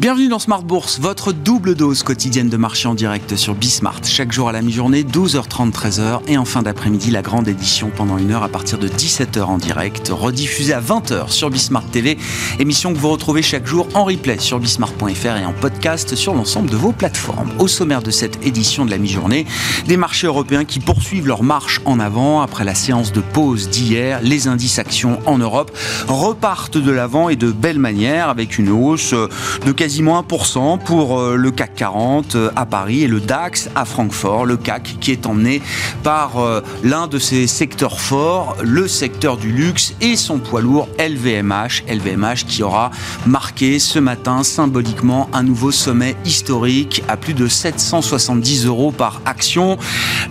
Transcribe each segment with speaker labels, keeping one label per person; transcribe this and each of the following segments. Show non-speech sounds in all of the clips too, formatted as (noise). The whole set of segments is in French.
Speaker 1: Bienvenue dans Smart Bourse, votre double dose quotidienne de marché en direct sur Bismart. Chaque jour à la mi-journée, 12h30, 13h. Et en fin d'après-midi, la grande édition pendant une heure à partir de 17h en direct, rediffusée à 20h sur Bismart TV. Émission que vous retrouvez chaque jour en replay sur bismart.fr et en podcast sur l'ensemble de vos plateformes. Au sommaire de cette édition de la mi-journée, des marchés européens qui poursuivent leur marche en avant après la séance de pause d'hier. Les indices actions en Europe repartent de l'avant et de belle manière avec une hausse de quasi quasiment 1% pour euh, le CAC 40 euh, à Paris et le DAX à Francfort. Le CAC qui est emmené par euh, l'un de ses secteurs forts, le secteur du luxe et son poids lourd LVMH. LVMH qui aura marqué ce matin symboliquement un nouveau sommet historique à plus de 770 euros par action.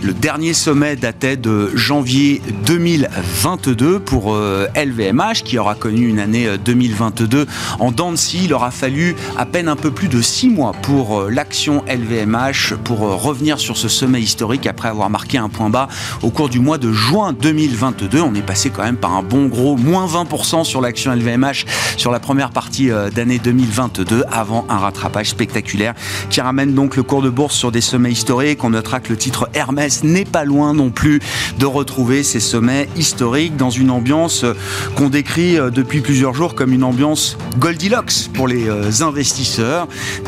Speaker 1: Le dernier sommet datait de janvier 2022 pour LVMH qui aura connu une année 2022 en dents Il aura fallu à peine un peu plus de six mois pour euh, l'action LVMH pour euh, revenir sur ce sommet historique après avoir marqué un point bas au cours du mois de juin 2022. On est passé quand même par un bon gros moins 20% sur l'action LVMH sur la première partie euh, d'année 2022 avant un rattrapage spectaculaire qui ramène donc le cours de bourse sur des sommets historiques. On notera que le titre Hermès n'est pas loin non plus de retrouver ces sommets historiques dans une ambiance qu'on décrit depuis plusieurs jours comme une ambiance Goldilocks pour les investisseurs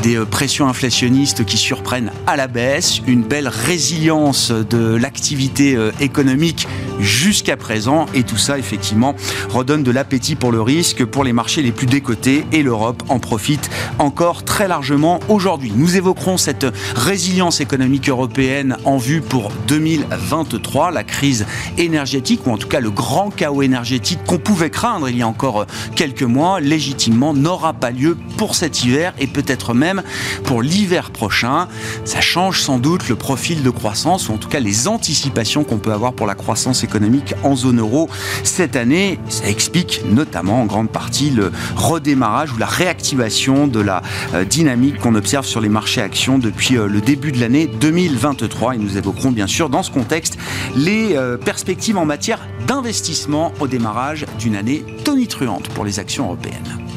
Speaker 1: des euh, pressions inflationnistes qui surprennent à la baisse, une belle résilience de l'activité euh, économique jusqu'à présent, et tout ça effectivement redonne de l'appétit pour le risque pour les marchés les plus décotés, et l'Europe en profite encore très largement aujourd'hui. Nous évoquerons cette résilience économique européenne en vue pour 2023, la crise énergétique, ou en tout cas le grand chaos énergétique qu'on pouvait craindre il y a encore quelques mois, légitimement n'aura pas lieu pour cet hiver et peut-être même pour l'hiver prochain. Ça change sans doute le profil de croissance ou en tout cas les anticipations qu'on peut avoir pour la croissance économique en zone euro cette année. Ça explique notamment en grande partie le redémarrage ou la réactivation de la euh, dynamique qu'on observe sur les marchés actions depuis euh, le début de l'année 2023 et nous évoquerons bien sûr dans ce contexte les euh, perspectives en matière d'investissement au démarrage d'une année tonitruante pour les actions européennes.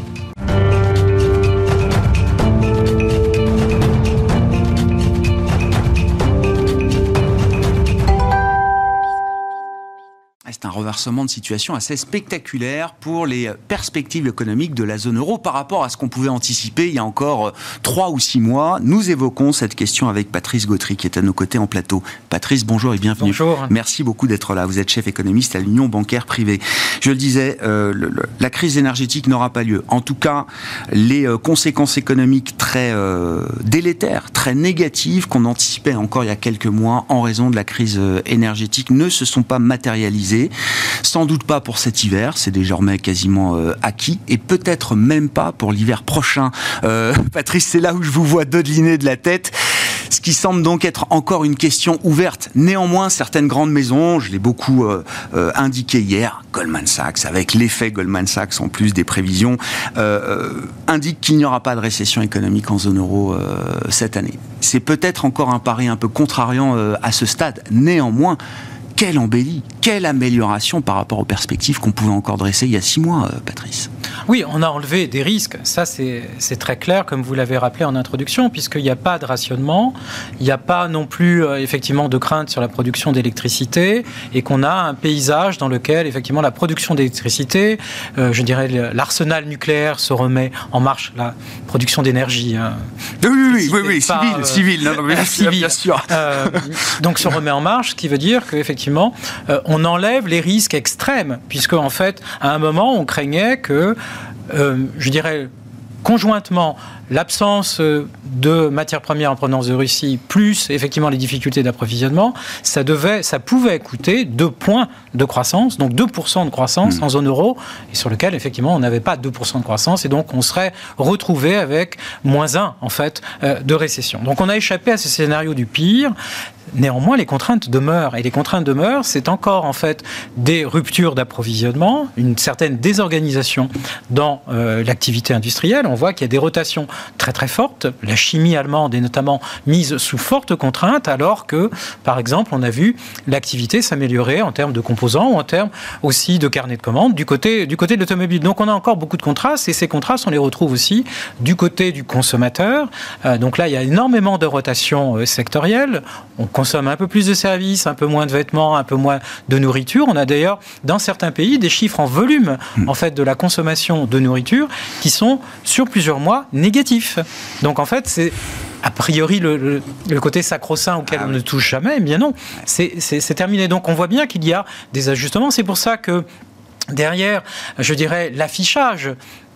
Speaker 1: Renversement de situation assez spectaculaire pour les perspectives économiques de la zone euro par rapport à ce qu'on pouvait anticiper il y a encore euh, trois ou six mois. Nous évoquons cette question avec Patrice Gautry qui est à nos côtés en plateau. Patrice, bonjour et bienvenue.
Speaker 2: Bonjour.
Speaker 1: Merci beaucoup d'être là. Vous êtes chef économiste à l'Union bancaire privée. Je le disais, euh, la crise énergétique n'aura pas lieu. En tout cas, les euh, conséquences économiques très délétères, très négatives qu'on anticipait encore il y a quelques mois en raison de la crise énergétique ne se sont pas matérialisées. Sans doute pas pour cet hiver, c'est désormais quasiment euh, acquis, et peut-être même pas pour l'hiver prochain. Euh, (laughs) Patrice, c'est là où je vous vois dodeliner de la tête. Ce qui semble donc être encore une question ouverte. Néanmoins, certaines grandes maisons, je l'ai beaucoup euh, indiqué hier, Goldman Sachs, avec l'effet Goldman Sachs en plus des prévisions, indiquent qu'il n'y aura pas de récession économique en zone euro cette année. C'est peut-être encore un pari un peu contrariant à ce stade. Néanmoins, quelle embellie, quelle amélioration par rapport aux perspectives qu'on pouvait encore dresser il y a six mois, euh, Patrice.
Speaker 2: Oui, on a enlevé des risques. Ça, c'est très clair, comme vous l'avez rappelé en introduction, puisqu'il n'y a pas de rationnement, il n'y a pas non plus euh, effectivement de crainte sur la production d'électricité, et qu'on a un paysage dans lequel effectivement la production d'électricité, euh, je dirais l'arsenal nucléaire se remet en marche, la production d'énergie.
Speaker 1: Hein. oui, oui, oui, oui, civil, civil,
Speaker 2: civil, bien sûr. donc se remet en marche, ce qui veut dire qu'effectivement euh, on enlève les risques extrêmes, puisque en fait, à un moment, on craignait que, euh, je dirais, conjointement l'absence euh, de matières premières en provenance de Russie, plus effectivement les difficultés d'approvisionnement, ça, devait, ça pouvait coûter 2 points de croissance, donc 2% de croissance hmm. en zone euro, et sur lequel effectivement on n'avait pas 2% de croissance, et donc on serait retrouvé avec moins 1 en fait de récession. Donc on a échappé à ce scénario du pire. Néanmoins, les contraintes demeurent. Et les contraintes demeurent, c'est encore en fait des ruptures d'approvisionnement, une certaine désorganisation dans euh, l'activité industrielle. On voit qu'il y a des rotations très très fortes. La chimie allemande est notamment mise sous forte contrainte, alors que, par exemple, on a vu l'activité s'améliorer en termes de composants ou en termes aussi de carnet de commandes du côté, du côté de l'automobile. Donc on a encore beaucoup de contrastes et ces contrastes, on les retrouve aussi du côté du consommateur. Euh, donc là, il y a énormément de rotations euh, sectorielles. On consomme un peu plus de services, un peu moins de vêtements, un peu moins de nourriture. On a d'ailleurs dans certains pays des chiffres en volume hmm. en fait de la consommation de nourriture qui sont sur plusieurs mois négatifs. Donc en fait, c'est a priori le, côté sacro-saint auquel ah on ne touche jamais, eh bien non, c'est terminé. Donc on voit bien qu'il y a des ajustements. C'est pour ça que derrière, je dirais, l'affichage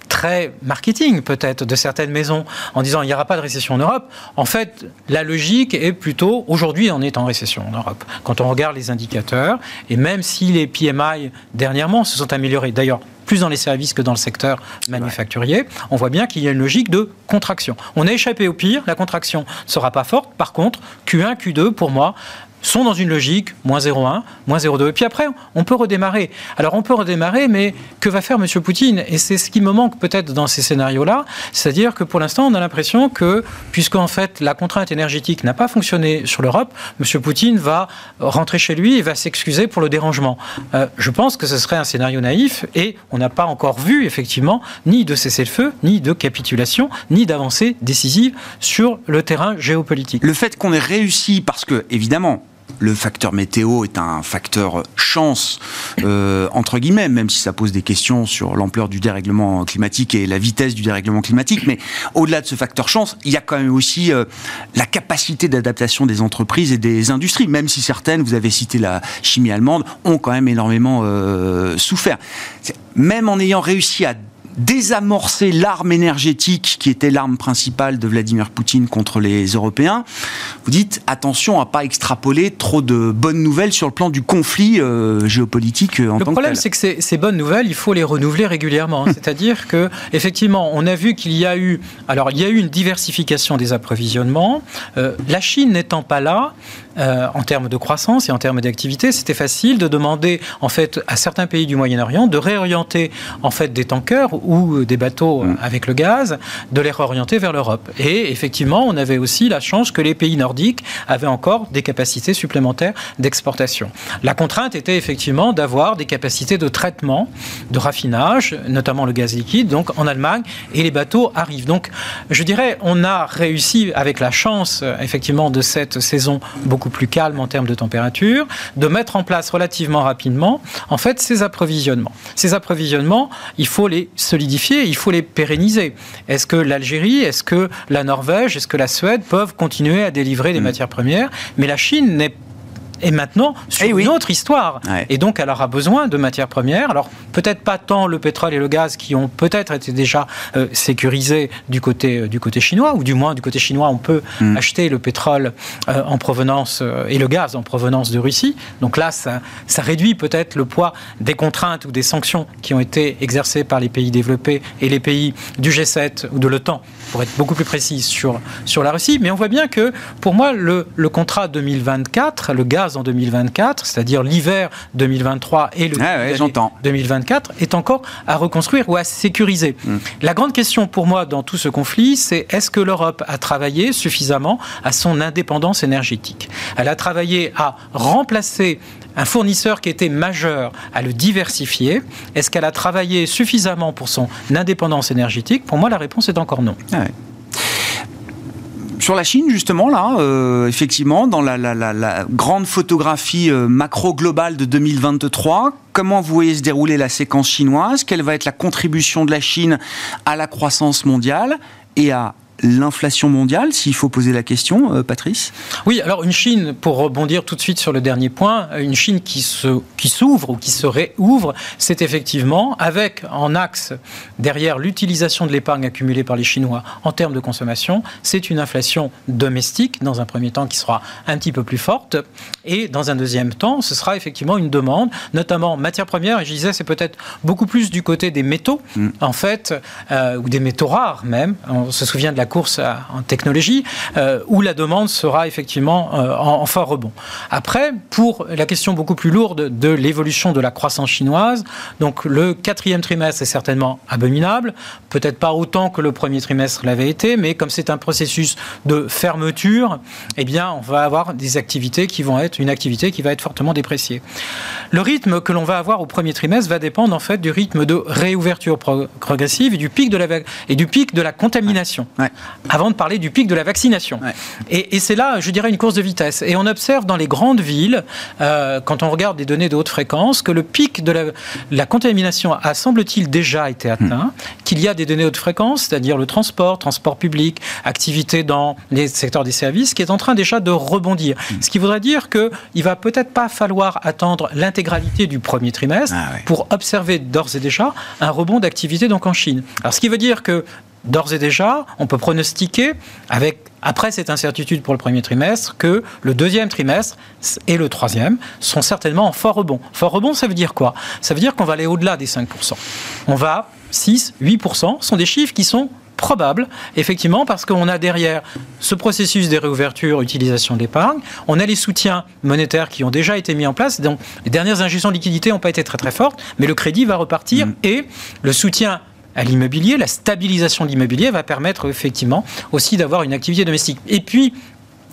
Speaker 2: très marketing peut-être de certaines maisons en disant il n'y aura pas de récession en Europe. En fait, la logique est plutôt aujourd'hui on est en récession en Europe. Quand on regarde les indicateurs et même si les PMI dernièrement se sont améliorés, d'ailleurs plus dans les services que dans le secteur manufacturier, on voit bien qu'il y a une logique de contraction. On a échappé au pire, la contraction ne sera pas forte. Par contre, Q1, Q2, pour moi, sont dans une logique moins 0,1, moins 0,2. Et puis après, on peut redémarrer. Alors on peut redémarrer, mais que va faire M. Poutine? Et c'est ce qui me manque peut-être dans ces scénarios-là, c'est-à-dire que pour l'instant, on a l'impression que, puisqu'en fait la contrainte énergétique n'a pas fonctionné sur l'Europe, M. Poutine va rentrer chez lui et va s'excuser pour le dérangement. Euh, je pense que ce serait un scénario naïf et on n'a pas encore vu effectivement ni de cessez-le-feu, ni de capitulation, ni d'avancée décisive sur le terrain géopolitique.
Speaker 1: Le fait qu'on ait réussi, parce que évidemment, le facteur météo est un facteur chance, euh, entre guillemets, même si ça pose des questions sur l'ampleur du dérèglement climatique et la vitesse du dérèglement climatique. Mais au-delà de ce facteur chance, il y a quand même aussi euh, la capacité d'adaptation des entreprises et des industries, même si certaines, vous avez cité la chimie allemande, ont quand même énormément euh, souffert. Même en ayant réussi à désamorcer l'arme énergétique qui était l'arme principale de Vladimir Poutine contre les Européens, vous dites attention à pas extrapoler trop de bonnes nouvelles sur le plan du conflit euh, géopolitique euh, en
Speaker 2: le
Speaker 1: tant
Speaker 2: que problème, c'est que ces, ces, bonnes nouvelles, il faut les renouveler régulièrement. (laughs) C'est-à-dire que, effectivement, on a vu qu'il y a eu, alors il y a eu une diversification des approvisionnements. Euh, la Chine n'étant pas là, euh, en termes de croissance et en termes d'activité, c'était facile de demander en fait à certains pays du Moyen-Orient de réorienter en fait des tankers ou des bateaux mm. avec le gaz, de les réorienter vers l'Europe. Et effectivement, on avait aussi la chance que les pays nordiques avaient encore des capacités supplémentaires d'exportation. La contrainte était effectivement d'avoir des capacités de traitement, de raffinage, notamment le gaz liquide, donc en Allemagne, et les bateaux arrivent. Donc, je dirais, on a réussi avec la chance effectivement de cette saison beaucoup plus calme en termes de température, de mettre en place relativement rapidement, en fait, ces approvisionnements. Ces approvisionnements, il faut les solidifier, il faut les pérenniser. Est-ce que l'Algérie, est-ce que la Norvège, est-ce que la Suède peuvent continuer à délivrer des mm. matières premières? Mais la Chine n'est et maintenant sur eh une autre histoire. Et donc, elle aura besoin de matières premières. Alors, peut-être pas tant le pétrole et le gaz qui ont peut-être été déjà euh, sécurisés du côté, euh, du côté chinois, ou du moins du côté chinois, on peut hmm. acheter le pétrole euh, en provenance et le gaz en provenance de Russie. Donc là, ça, ça réduit peut-être le poids des contraintes ou des sanctions qui ont été exercées par les pays développés et les pays du G7 ou de l'OTAN, pour être beaucoup plus précis sur, sur la Russie. Mais on voit bien que, pour moi, le, le contrat 2024, le gaz en 2024, c'est-à-dire l'hiver 2023 et le ah 2024, est encore à reconstruire ou à sécuriser. Hmm. La grande question pour moi dans tout ce conflit, c'est est-ce que l'Europe a travaillé suffisamment à son indépendance énergétique? Elle a travaillé à remplacer un fournisseur qui était majeur, à le diversifier. Est-ce qu'elle a travaillé suffisamment pour son indépendance énergétique? Pour moi, la réponse est encore non. Ah
Speaker 1: sur la Chine, justement, là, euh, effectivement, dans la, grande photographie euh, macro-globale de 2023, comment vous voyez se dérouler la séquence chinoise? Quelle va être la contribution de la Chine à la croissance mondiale et à l'inflation mondiale, s'il faut poser la question, euh, Patrice
Speaker 2: Oui, alors une Chine, pour rebondir tout de suite sur le dernier point, une Chine qui se qui s'ouvre ou qui se réouvre, c'est effectivement avec en axe derrière l'utilisation de l'épargne accumulée par les Chinois en termes de consommation, c'est une inflation domestique dans un premier temps qui sera un petit peu plus forte et dans un deuxième temps, ce sera effectivement une demande, notamment matières premières. Et je disais, c'est peut-être beaucoup plus du côté des métaux, mm. en fait, euh, ou des métaux rares même. On se souvient de la course en technologie, euh, où la demande sera effectivement euh, en, fort rebond. Après, pour la question beaucoup plus lourde de l'évolution de la croissance chinoise, donc le quatrième trimestre est certainement abominable, peut-être pas autant que le premier trimestre l'avait été, mais comme c'est un processus de fermeture, eh bien, on va avoir des activités qui vont être une activité qui va être fortement dépréciée. Le rythme que l'on va avoir au premier trimestre va dépendre en fait du rythme de réouverture progressive et du pic de la, et du pic de la contamination. Avant de parler du pic de la vaccination. Et, c'est là, je dirais, une course de vitesse. Et on observe dans les grandes villes, euh, quand on regarde des données de haute fréquence, que le pic de la, contamination a, semble-t-il, déjà été atteint, hmm. qu'il y a des données de haute fréquence, c'est-à-dire le transport, transport public, activité dans les secteurs des services, qui est en train déjà de rebondir. Hmm. Ce qui voudrait dire qu'il ne va peut-être pas falloir attendre l'intégralité du premier trimestre ah pour observer d'ores et déjà un rebond d'activité donc en Chine. Alors ce qui veut dire que d'ores et déjà, on peut pronostiquer, avec, après cette incertitude pour le premier trimestre, que le deuxième trimestre et le troisième sont certainement en fort rebond. Fort rebond, ça veut dire quoi? Ça veut dire qu'on va aller au-delà des 5%. On va 6, 8%, sont des chiffres qui sont probables, effectivement, parce qu'on a derrière ce processus des réouvertures, utilisation de l'épargne, on a les soutiens monétaires qui ont déjà été mis en place, donc les dernières injections de liquidités n'ont pas été très très fortes, mais le crédit va repartir mmh. et le soutien à l'immobilier, la stabilisation de l'immobilier va permettre effectivement aussi d'avoir une activité domestique. Et puis,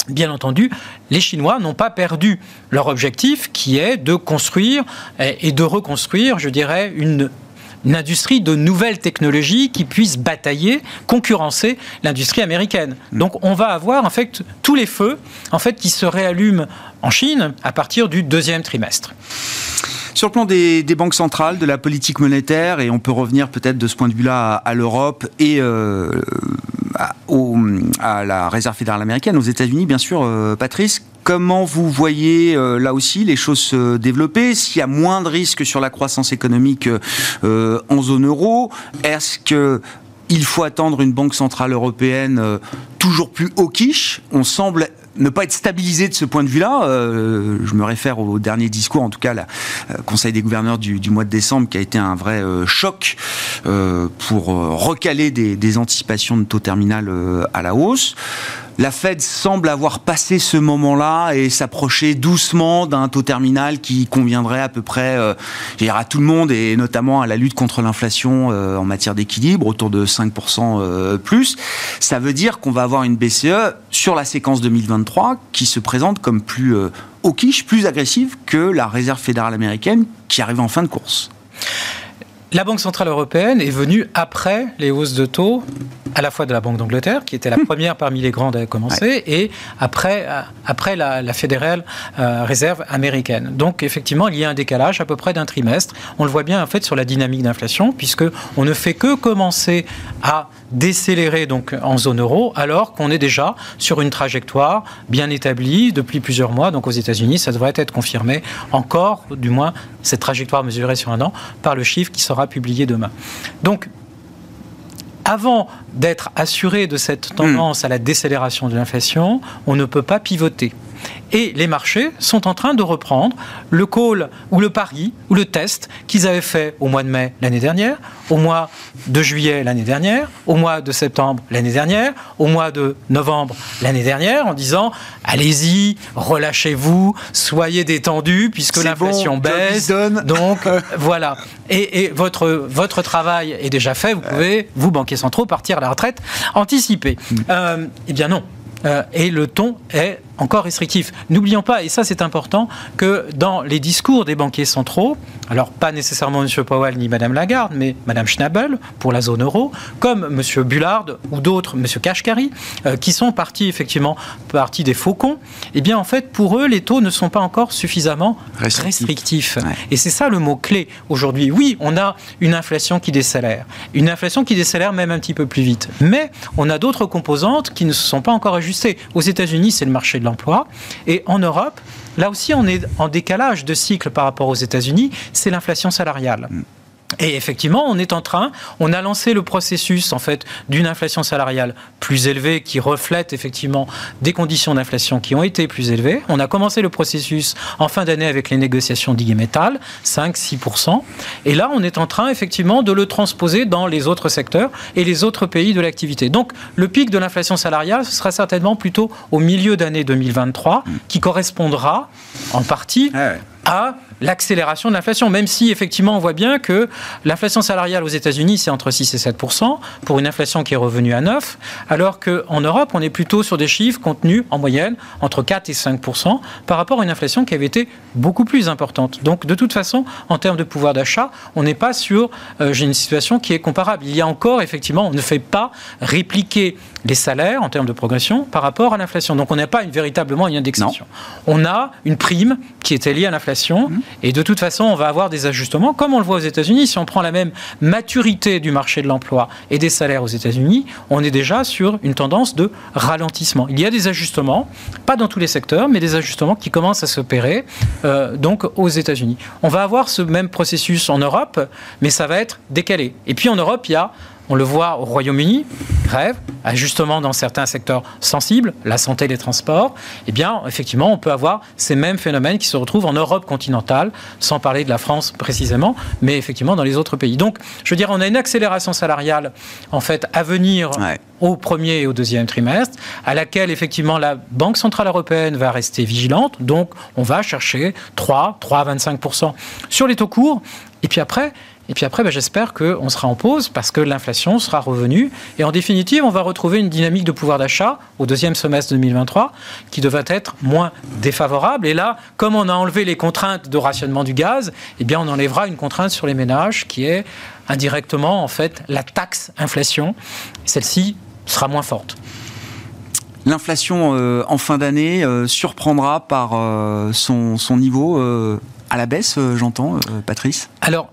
Speaker 2: Bien entendu, les Chinois n'ont pas perdu leur objectif qui est de construire et de reconstruire, je dirais, une une industrie de nouvelles technologies qui puisse batailler, concurrencer l'industrie américaine. Mm. Donc on va avoir en fait tous les feux en fait qui se réallument en Chine à partir du deuxième trimestre.
Speaker 1: Sur le plan des, banques centrales, de la politique monétaire, et on peut revenir peut-être de ce point de vue-là à, l'Europe et euh, à, la Réserve fédérale américaine, aux États-Unis, bien sûr, euh, Patrice, comment vous voyez euh, là aussi les choses se développer? S'il y a moins de risques sur la croissance économique en zone euro, est-ce que il faut attendre une banque centrale européenne toujours plus hawkish? On semble ne pas être stabilisé de ce point de vue-là. Euh, je me réfère au dernier discours, en tout cas, le euh, Conseil des gouverneurs du, mois de décembre, qui a été un vrai euh, choc pour recaler des, des, anticipations de taux terminal à la hausse. La Fed semble avoir passé ce moment-là et s'approcher doucement d'un taux terminal qui conviendrait à peu près euh, à tout le monde et notamment à la lutte contre l'inflation euh, en matière d'équilibre, autour de 5% euh, plus. Ça veut dire qu'on va avoir une BCE sur la séquence 2023 qui se présente comme plus euh, hawkish, plus agressive que la Réserve fédérale américaine qui arrive en fin de course.
Speaker 2: La Banque Centrale Européenne est venue après les hausses de taux, à la fois de la Banque d'Angleterre, qui était la première parmi les grandes à commencer, et après, euh, après la, fédérale euh, réserve américaine. Donc effectivement, il y a un décalage à peu près d'un trimestre. On le voit bien en fait sur la dynamique d'inflation, puisque on ne fait que commencer à décélérer donc en zone euro, alors qu'on est déjà sur une trajectoire bien établie depuis plusieurs mois. Donc aux États-Unis, ça devrait être confirmé encore, du moins cette trajectoire mesurée sur un an, par le chiffre qui sera publié demain. Donc avant d'être assuré de cette tendance à la décélération de l'inflation, on ne peut pas pivoter. Et les marchés sont en train de reprendre le call ou le pari ou le test qu'ils avaient fait au mois de mai l'année dernière, au mois de juillet l'année dernière, au mois de septembre l'année dernière, au mois de novembre l'année dernière, en disant allez-y, relâchez-vous, soyez détendus puisque l'inflation baisse. Donc (laughs) voilà. Et, votre, votre travail est déjà fait, vous pouvez, vous, banquiers centraux, partir à la retraite anticipée. Mm. Euh, eh bien non. Euh, et le ton est encore restrictif. N'oublions pas, et ça c'est important, que dans les discours des banquiers centraux, alors pas nécessairement M. Powell ni Mme Lagarde, mais Mme Schnabel pour la zone euro, comme M. Bullard ou d'autres, M. Kashkari, euh, qui sont partis effectivement partis des faucons, eh bien en fait pour eux les taux ne sont pas encore suffisamment restrictifs. Et c'est ça le mot clé aujourd'hui. Oui, on a une inflation qui décélère, une inflation qui décélère même un petit peu plus vite, mais on a d'autres composantes qui ne se sont pas encore ajustées. Aux États-Unis, c'est le marché de Et en Europe, là aussi, on est en décalage de cycle par rapport aux États-Unis, c'est l'inflation salariale. Mm. Et effectivement, on est en train, on a lancé le processus en fait d'une inflation salariale plus élevée qui reflète effectivement des conditions d'inflation qui ont été plus élevées. On a commencé le processus en fin d'année avec les négociations d'IG Metal, 5-6%. Et là, on est en train effectivement de le transposer dans les autres secteurs et les autres pays de l'activité. Donc, le pic de l'inflation salariale, ce sera certainement plutôt au milieu d'année 2023, qui correspondra en partie ah à l'accélération de l'inflation, même si effectivement on voit bien que l'inflation salariale aux États-Unis c'est entre 6 et 7% pour une inflation qui est revenue à 9, alors qu'en Europe on est plutôt sur des chiffres contenus en moyenne entre 4 et 5% par rapport à une inflation qui avait été beaucoup plus importante. Donc de toute façon, en termes de pouvoir d'achat, on n'est pas sur euh, une situation qui est comparable. Il y a encore effectivement, on ne fait pas répliquer les salaires en termes de progression par rapport à l'inflation. Donc on n'a pas une, véritablement une indexation. On a une prime qui était liée à l'inflation. Mmh. Et de toute façon, on va avoir des ajustements, comme on le voit aux États-Unis. Si on prend la même maturité du marché de l'emploi et des salaires aux États-Unis, on est déjà sur une tendance de ralentissement. Il y a des ajustements, pas dans tous les secteurs, mais des ajustements qui commencent à s'opérer euh, donc aux États-Unis. On va avoir ce même processus en Europe, mais ça va être décalé. Et puis en Europe, il y a on le voit au Royaume-Uni, grève, ajustement dans certains secteurs sensibles, la santé, les transports. Eh bien, effectivement, on peut avoir ces mêmes phénomènes qui se retrouvent en Europe continentale, sans parler de la France précisément, mais effectivement dans les autres pays. Donc, je veux dire, on a une accélération salariale, en fait, à venir au premier et au deuxième trimestre, à laquelle, effectivement, la Banque Centrale Européenne va rester vigilante. Donc, on va chercher 3, 3 à 25 sur les taux courts. Et puis après, et puis après, ben, j'espère qu'on sera en pause parce que l'inflation sera revenue. Et en définitive, on va retrouver une dynamique de pouvoir d'achat au deuxième semestre 2023 qui devrait être moins défavorable. Et là, comme on a enlevé les contraintes de rationnement du gaz, eh bien, on enlèvera une contrainte sur les ménages qui est indirectement, en fait, la taxe inflation. Celle-ci sera moins forte.
Speaker 1: L'inflation euh, en fin d'année euh, surprendra par euh, son, son, niveau à la baisse, j'entends, Patrice?
Speaker 2: Alors,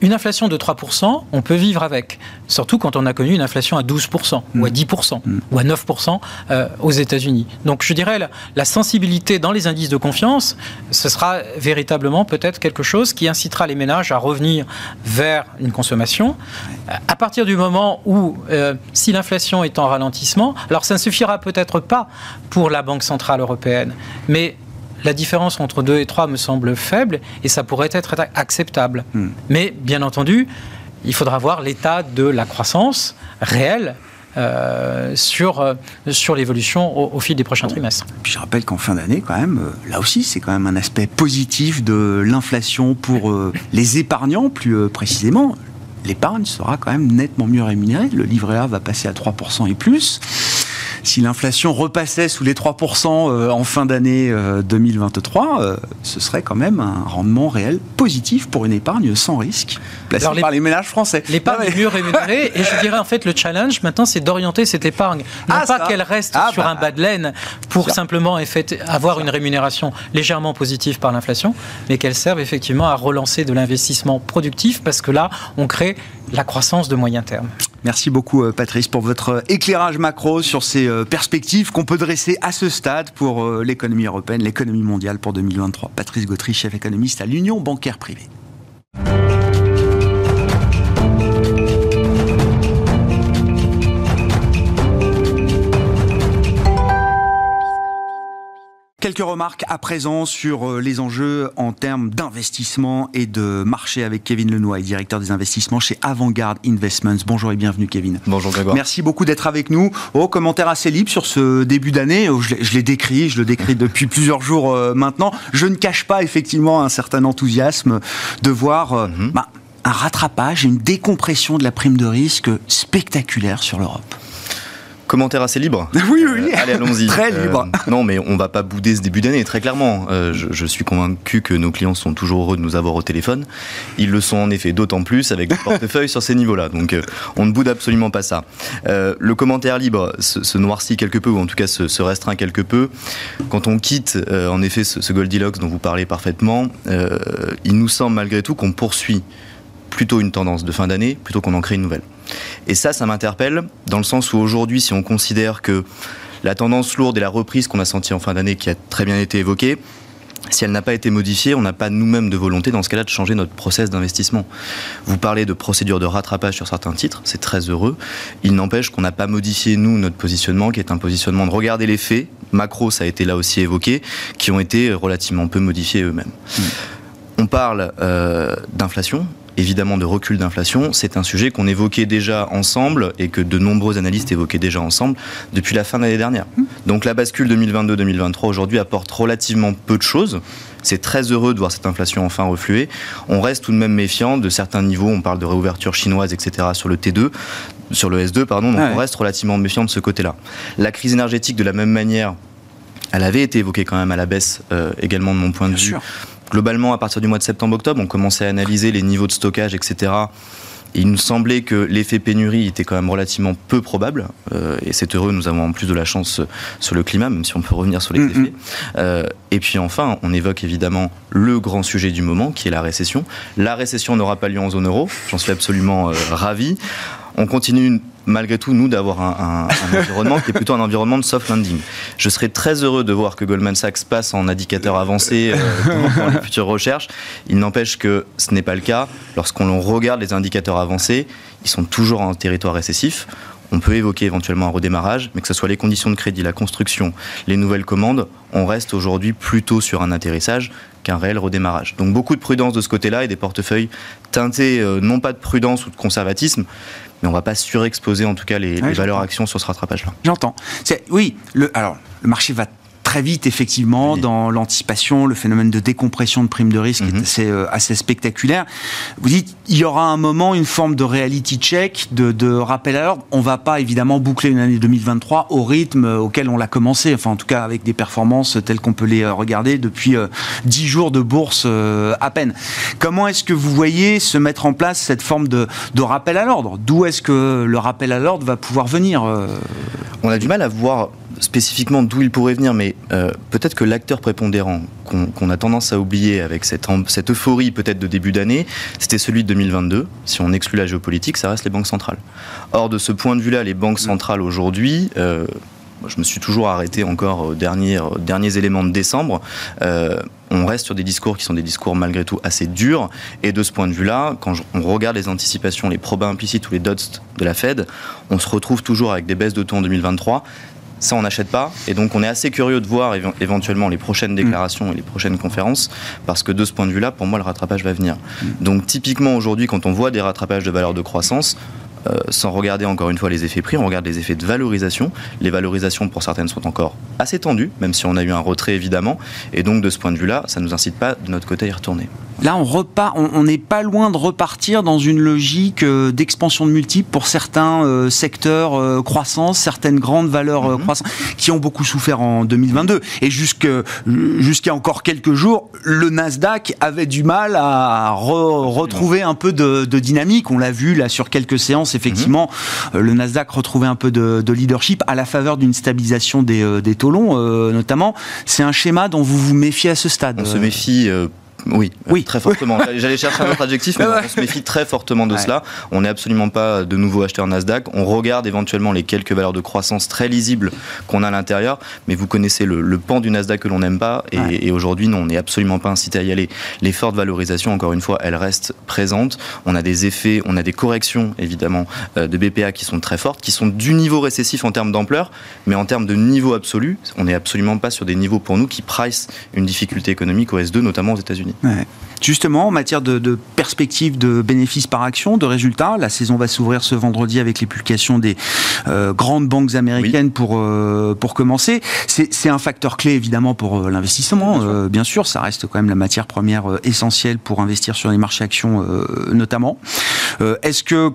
Speaker 2: une inflation de 3%, on peut vivre avec. Surtout quand on a connu une inflation à 12% ou à 10% mm. mm. ou à 9% euh, aux États-Unis. Donc je dirais la, la, sensibilité dans les indices de confiance, ce sera véritablement peut-être quelque chose qui incitera les ménages à revenir vers une consommation. À partir du moment où, euh, si l'inflation est en ralentissement, alors ça ne suffira peut-être pas pour la Banque Centrale Européenne, mais la différence entre 2 et 3 me semble faible et ça pourrait être acceptable. Hmm. Mais bien entendu, il faudra voir l'état de la croissance réelle euh, sur, euh, sur l'évolution au, fil des prochains trimestres.
Speaker 1: Puis je rappelle qu'en fin d'année, quand même, euh, là aussi, c'est quand même un aspect positif de l'inflation pour (laughs) les épargnants, plus précisément. L'épargne sera quand même nettement mieux rémunérée. Le livret A va passer à 3% et plus si l'inflation repassait sous les 3% euh, en fin d'année 2023, euh, euh, ce serait quand même un rendement réel positif pour une épargne sans risque, placée par les ménages français.
Speaker 2: L'épargne est mieux (laughs) rémunérée, et je dirais en fait le challenge maintenant, c'est d'orienter cette épargne. Non ah, pas qu'elle reste ah, sur bah, un bas de laine pour simplement avoir une rémunération légèrement positive par l'inflation, mais qu'elle serve effectivement à relancer de l'investissement productif, parce que là, on crée la croissance de moyen terme.
Speaker 1: Merci beaucoup euh, Patrice pour votre éclairage macro sur ces euh, perspectives qu'on peut dresser à ce stade pour euh, l'économie européenne, l'économie mondiale pour 2023. Patrice Gautry, chef économiste à l'Union bancaire privée. Quelques remarques à présent sur euh, les enjeux en termes d'investissement et de marché avec Kevin Lenoy, directeur des investissements chez Avantgarde Investments. Bonjour et bienvenue Kevin.
Speaker 3: Bonjour Grégoire.
Speaker 1: Merci beaucoup d'être avec nous. Oh, commentaire assez libre sur ce début d'année. Oh, je l'ai décrit, je le décris (laughs) depuis plusieurs jours euh, maintenant. Je ne cache pas effectivement un certain enthousiasme de voir euh, mhm. bah, un rattrapage, une décompression de la prime de risque spectaculaire sur l'Europe.
Speaker 3: Commentaire assez libre. (laughs)
Speaker 1: Oui, oui.
Speaker 3: allez, allons-y. (laughs)
Speaker 1: très libre.
Speaker 3: Euh, non, mais on va pas bouder ce début d'année, très clairement. Euh, je, suis convaincu que nos clients sont toujours heureux de nous avoir au téléphone. Ils le sont en effet d'autant plus avec le (laughs) portefeuille sur ces niveaux-là. Donc, euh, on ne boude absolument pas ça. le commentaire libre se, noircit quelque peu, ou en tout cas se, restreint quelque peu. Quand on quitte, en effet, ce, ce, Goldilocks dont vous parlez parfaitement, il nous semble malgré tout qu'on poursuit plutôt une tendance de fin d'année plutôt qu'on en crée une nouvelle. Et ça, ça m'interpelle dans le sens où aujourd'hui, si on considère que la tendance lourde et la reprise qu'on a sentie en fin d'année, qui a très bien été évoquée, si elle n'a pas été modifiée, on n'a pas nous-mêmes de volonté dans ce cas-là de changer notre process d'investissement. Vous parlez de procédure de rattrapage sur certains titres, c'est très heureux. Il n'empêche qu'on n'a pas modifié, nous, notre positionnement, qui est un positionnement de regarder les faits. Macro, ça a été là aussi évoqué, qui ont été relativement peu modifiés eux-mêmes. Hmm. On parle euh, d'inflation, évidemment de recul d'inflation, c'est un sujet qu'on évoquait déjà ensemble et que de nombreux analystes évoquaient déjà ensemble depuis la fin de l'année dernière. Donc la bascule 2022-2023 aujourd'hui apporte relativement peu de choses. C'est très heureux de voir cette inflation enfin refluer. On reste tout de même méfiant de certains niveaux. On parle de réouverture chinoise, etc. sur le T2, sur le S2, pardon. Donc on reste relativement méfiant de ce côté-là. La crise énergétique, de la même manière, elle avait été évoquée quand même à la baisse euh, également de mon point de vue globalement, à partir du mois de septembre-octobre, on commençait à analyser les niveaux de stockage, etc. il nous semblait que l'effet pénurie était quand même relativement peu probable. Euh, et c'est heureux, nous avons en plus de la chance sur le climat, même si on peut revenir sur les mm, effets. Mm. Euh, et puis enfin, on évoque évidemment le grand sujet du moment, qui est la récession. La récession n'aura pas lieu en zone euro, j'en suis absolument euh, ravi on continue malgré tout, nous, d'avoir un, environnement qui est plutôt un environnement de soft landing. Je serais très heureux de voir que Goldman Sachs passe en indicateur avancé euh, dans les futures recherches. Il n'empêche que ce n'est pas le cas. Lorsqu'on regarde les indicateurs avancés, ils sont toujours en territoire récessif. On peut évoquer éventuellement un redémarrage, mais que ce soit les conditions de crédit, la construction, les nouvelles commandes, on reste aujourd'hui plutôt sur un atterrissage qu'un réel redémarrage. Donc beaucoup de prudence de ce côté-là et des portefeuilles teintés euh, non pas de prudence ou de conservatisme, mais on ne va pas surexposer en tout cas les, valeurs actions sur ce rattrapage-là.
Speaker 1: J'entends. Oui, le, alors le marché va très vite, effectivement, dans l'anticipation, le phénomène de décompression de primes de risque est mhm. assez, euh, assez, spectaculaire. Vous dites, il y aura un moment une forme de reality check, de, de rappel à l'ordre. On va pas évidemment boucler une année 2023 au rythme auquel on l'a commencé, enfin en tout cas avec des performances telles qu'on peut les euh, regarder depuis euh, dix 10 jours de bourse à peine. Comment est-ce que vous voyez se mettre en place cette forme de, de rappel à l'ordre? D'où est-ce que le rappel à l'ordre va pouvoir venir
Speaker 3: On a du mal à voir spécifiquement d'où il pourrait venir, mais euh, peut-être que l'acteur prépondérant qu'on a tendance à oublier avec cette, euphorie peut-être de début d'année, c'était celui de 2022. Si on exclut la géopolitique, ça reste les banques centrales. Or, de ce point de vue-là, les banques centrales aujourd'hui, euh, je me suis toujours arrêté encore aux derniers, derniers éléments de décembre. Euh, on reste sur des discours qui sont des discours malgré tout assez durs. Et de ce point de vue-là, quand on regarde les anticipations, les probas implicites ou les dots de la Fed, on se retrouve toujours avec des baisses de taux en 2023 ça on n'achète pas. Et donc on est assez curieux de voir éventuellement les prochaines mm. déclarations et les prochaines conférences, parce que de ce point de vue-là, pour moi, le rattrapage va venir. Mm. Donc typiquement aujourd'hui, quand on voit des rattrapages de valeur de croissance, euh, sans regarder encore une fois les effets prix, on regarde les effets de valorisation. Les valorisations pour certaines sont encore assez tendues, même si on a eu un retrait évidemment. Et donc de ce point de vue-là, ça ne nous incite pas de notre côté à y retourner.
Speaker 1: Là, on repart, on n'est pas loin de repartir dans une logique euh, d'expansion de multiples pour certains euh, secteurs croissance, certaines grandes valeurs mhm. croissantes qui ont beaucoup souffert en 2022. Et jusqu'à encore quelques jours, le Nasdaq avait du mal à retrouver un peu de, de dynamique. On l'a vu là sur quelques séances effectivement, euh, le Nasdaq retrouvait un peu de, leadership à la faveur d'une stabilisation des, euh, des taux longs, euh, notamment. C'est un schéma dont vous vous méfiez à ce stade
Speaker 3: On se méfie oui, oui. très fortement. J'allais chercher un autre adjectif, mais (laughs) on se méfie très fortement de cela. On n'est absolument pas de nouveau acheteur Nasdaq. On regarde éventuellement les quelques valeurs de croissance très lisibles qu'on a à l'intérieur, mais vous connaissez le, pan du Nasdaq que l'on n'aime pas, et, aujourd'hui, non, on n'est absolument pas incité à y aller. Les fortes valorisations, encore une fois, elles restent présentes. On a des effets, on a des corrections, évidemment, euh, de BPA qui sont très fortes, qui sont du niveau récessif en termes d'ampleur, mais en termes de niveau absolu, on n'est absolument pas sur des niveaux pour nous qui price une difficulté économique au S2, notamment aux États-Unis.
Speaker 1: Justement, en matière de, perspective de bénéfices par action, de résultats, la saison va s'ouvrir ce vendredi avec les publications des euh, grandes banques américaines pour, euh, pour commencer. C'est un facteur clé évidemment pour euh, l'investissement. Bien, bien, sûr, ça reste quand même la matière première essentielle pour investir sur les marchés actions notamment. Est-ce que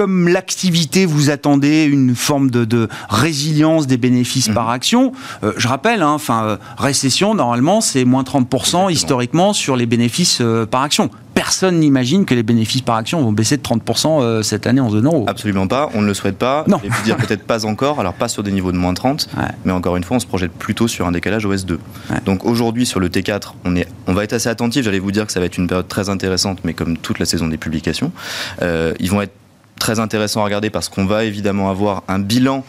Speaker 1: comme l'activité, vous attendez une forme de, résilience des bénéfices par mhm. action. Euh, je rappelle, hein, enfin, euh, récession, normalement, c'est moins 30% historiquement sur les bénéfices euh, par action. Personne n'imagine que les bénéfices par action vont baisser de 30% cette année en zone euro.
Speaker 3: Absolument pas, on ne le souhaite pas.
Speaker 1: Non.
Speaker 3: Et puis dire peut-être pas encore, alors pas sur des niveaux de moins 30, mais encore une fois, on se projette plutôt sur un décalage OS2. Donc aujourd'hui, sur le T4, on, est, on va être assez attentif. J'allais vous dire que ça va être une période très intéressante, mais comme toute la saison des publications, ils vont être très intéressant à regarder parce qu'on va évidemment avoir un bilan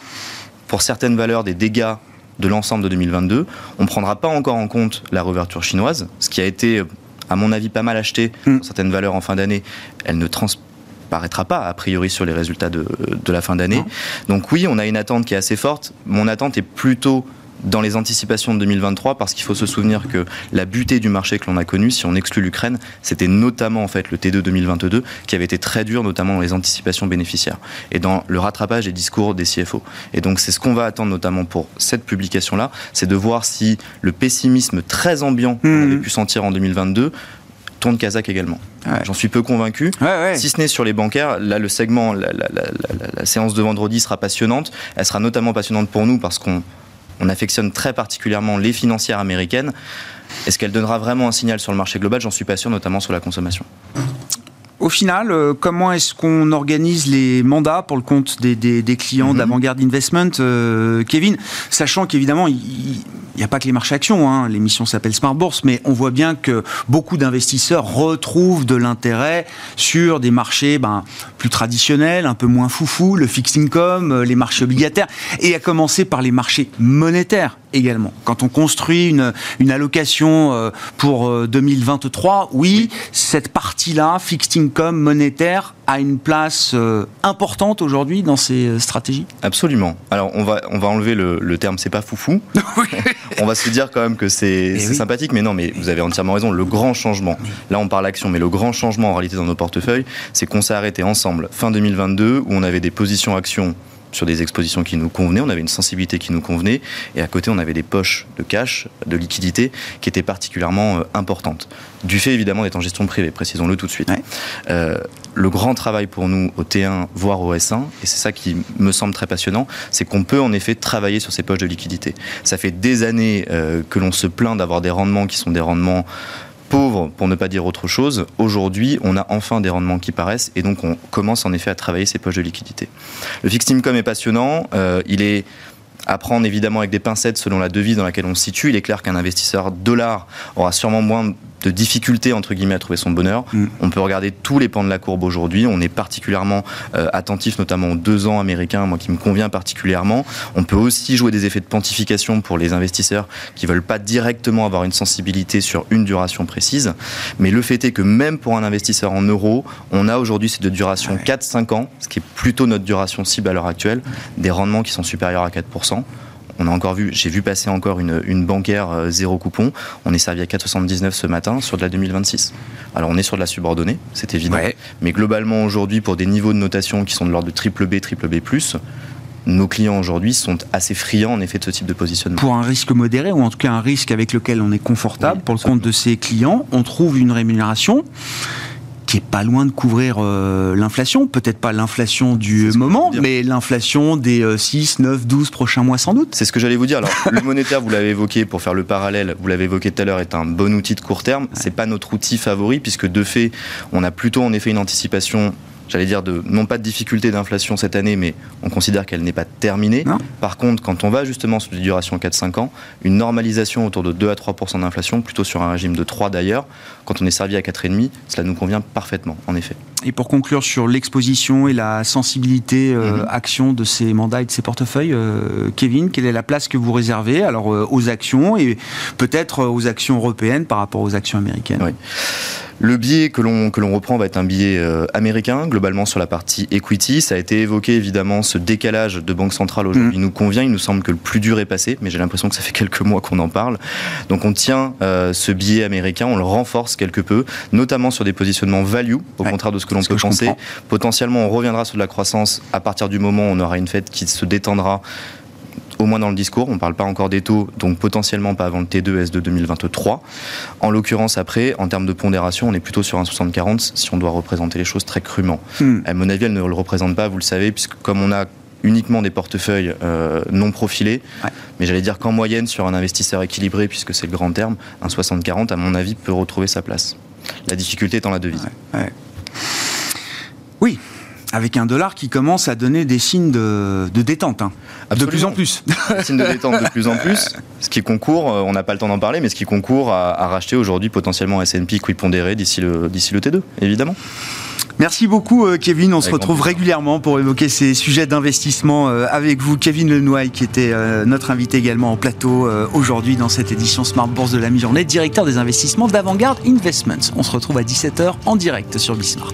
Speaker 3: pour certaines valeurs des dégâts de l'ensemble de 2022. On ne prendra pas encore en compte la réouverture chinoise, ce qui a été, à mon avis, pas mal acheté mm. pour certaines valeurs en fin d'année. Elle ne transparaîtra pas, a priori, sur les résultats de, de la fin d'année. Donc oui, on a une attente qui est assez forte. Mon attente est plutôt dans les anticipations de 2023 parce qu'il faut se souvenir que la butée du marché que l'on a connu, si on exclut l'Ukraine, c'était notamment en fait le T2 2022 qui avait été très dur, notamment dans les anticipations bénéficiaires et dans le rattrapage des discours des CFO. Et donc c'est ce qu'on va attendre notamment pour cette publication-là, c'est de voir si le pessimisme très ambiant qu'on mmh. avait pu sentir en 2022 tourne Kazakh également. J'en suis peu convaincu. Si ce n'est sur les bancaires, là le segment, la, la, séance de vendredi sera passionnante. Elle sera notamment passionnante pour nous parce qu'on on affectionne très particulièrement les financières américaines. Est-ce qu'elle donnera vraiment un signal sur le marché global? J'en suis pas sûr, notamment sur la consommation.
Speaker 1: Au final, euh, comment est-ce qu'on organise les mandats pour le compte des, clients mhm. d'Avant-Garde Investment, euh, Kevin? Sachant qu'évidemment, il n'y a pas que les marchés actions, hein. l'émission s'appelle Smart Bourse, mais on voit bien que beaucoup d'investisseurs retrouvent de l'intérêt sur des marchés ben, plus traditionnels, un peu moins foufou, le fixed income, euh, les marchés obligataires, et à commencer par les marchés monétaires également. Quand on construit une, une allocation pour 2023, oui, cette partie-là, fixed income, comme monétaire a une place euh, importante aujourd'hui dans ces euh, stratégies?
Speaker 3: Absolument. Alors on va, on va enlever le, le terme c'est pas foufou. (laughs) on va se dire quand même que c'est eh sympathique, mais non, mais vous avez entièrement raison. Le grand changement, là on parle action, mais le grand changement en réalité dans nos portefeuilles, c'est qu'on s'est arrêté ensemble fin 2022 où on avait des positions actions sur des expositions qui nous convenaient, on avait une sensibilité qui nous convenait, et à côté on avait des poches de cash, de liquidité, qui étaient particulièrement euh, importantes. Du fait évidemment d'être en gestion privée, précisons-le tout de suite. Euh, le grand travail pour nous au T1, voire au S1, et c'est ça qui me semble très passionnant, c'est qu'on peut en effet travailler sur ces poches de liquidité. Ça fait des années euh, que l'on se plaint d'avoir des rendements qui sont des rendements pauvre, pour ne pas dire autre chose, aujourd'hui, on a enfin des rendements qui paraissent et donc on commence en effet à travailler ces poches de liquidité. Le fixed income est passionnant, euh, il est à prendre évidemment avec des pincettes selon la devise dans laquelle on se situe. Il est clair qu'un investisseur dollar aura sûrement moins de difficulté entre guillemets à trouver son bonheur. Mm. On peut regarder tous les pans de la courbe aujourd'hui. On est particulièrement euh, attentif, notamment aux deux ans américains, moi qui me convient particulièrement. On peut aussi jouer des effets de pontification pour les investisseurs qui veulent pas directement avoir une sensibilité sur une duration précise. Mais le fait est que même pour un investisseur en euros, on a aujourd'hui ces deux durations 4-5 ans, ce qui est plutôt notre duration cible à l'heure actuelle, des rendements qui sont supérieurs à 4%. On a encore vu, j'ai vu passer encore une, bancaire euh, zéro coupon. On est servi à 4,79 ce matin sur de la 2026. Alors on est sur de la subordonnée, c'est évident. Mais globalement aujourd'hui, pour des niveaux de notation qui sont de l'ordre de triple B, triple B+, nos clients aujourd'hui sont assez friands en effet de ce type de positionnement.
Speaker 1: Pour un risque modéré, ou en tout cas un risque avec lequel on est confortable pour le compte de ces clients, on trouve une rémunération qui est pas loin de couvrir euh, l'inflation, peut-être pas l'inflation du moment, mais l'inflation des 6, 9, 12 prochains mois sans doute.
Speaker 3: C'est ce que j'allais vous dire. Alors, le monétaire, vous l'avez évoqué pour faire le parallèle, vous l'avez évoqué tout à l'heure, est un bon outil de court terme. C'est pas notre outil favori puisque de fait, on a plutôt en effet une anticipation j'allais dire, de, non pas de difficulté d'inflation cette année, mais on considère qu'elle n'est pas terminée. Par contre, quand on va justement sur des durations 4-5 ans, une normalisation autour de 2 à 3% d'inflation, plutôt sur un régime de 3 d'ailleurs, quand on est servi à 4,5, cela nous convient parfaitement, en effet.
Speaker 1: Et pour conclure sur l'exposition et la sensibilité euh, mhm. action de ces mandats et de ces portefeuilles, euh, Kevin, quelle est la place que vous réservez alors euh, aux actions et peut-être aux actions européennes par rapport aux actions américaines? Oui.
Speaker 3: Le biais que l'on que l'on reprend va être un biais euh, américain, globalement sur la partie equity. Ça a été évoqué évidemment, ce décalage de banque centrale aujourd'hui mm. nous convient. Il nous semble que le plus dur est passé, mais j'ai l'impression que ça fait quelques mois qu'on en parle. Donc on tient euh, ce biais américain, on le renforce quelque peu, notamment sur des positionnements value, au contraire de ce que l'on peut penser. Potentiellement, on reviendra sur de la croissance à partir du moment où on aura une fête qui se détendra au moins dans le discours. On ne parle pas encore des taux, donc potentiellement pas avant le T2 S2 2023. En l'occurrence, après, en termes de pondération, on est plutôt sur un 60-40 si on doit représenter les choses très crûment. Hmm. À mon avis, elle ne le représente pas, vous le savez, puisque comme on a uniquement des portefeuilles euh, non profilés. Mais j'allais dire qu'en moyenne, sur un investisseur équilibré, puisque c'est le grand terme, un 60-40, à mon avis, peut retrouver sa place. La difficulté étant la devise.
Speaker 1: Avec un dollar qui commence à donner des signes de, détente, hein. de plus en plus.
Speaker 3: Des signes de détente de plus en plus, ce qui concourt, euh, on n'a pas le temps d'en parler, mais ce qui concourt à, racheter aujourd'hui potentiellement S&P qui pondéré d'ici le, d'ici le T2, évidemment.
Speaker 1: Merci beaucoup Kevin, on se retrouve régulièrement pour évoquer ces sujets d'investissement avec vous. Kevin Lenoy qui était notre invité également en plateau aujourd'hui dans cette édition Smart Bourse de la mi-journée, directeur des investissements d'Avantgarde Investments. On se retrouve à 17h en direct sur Bismart.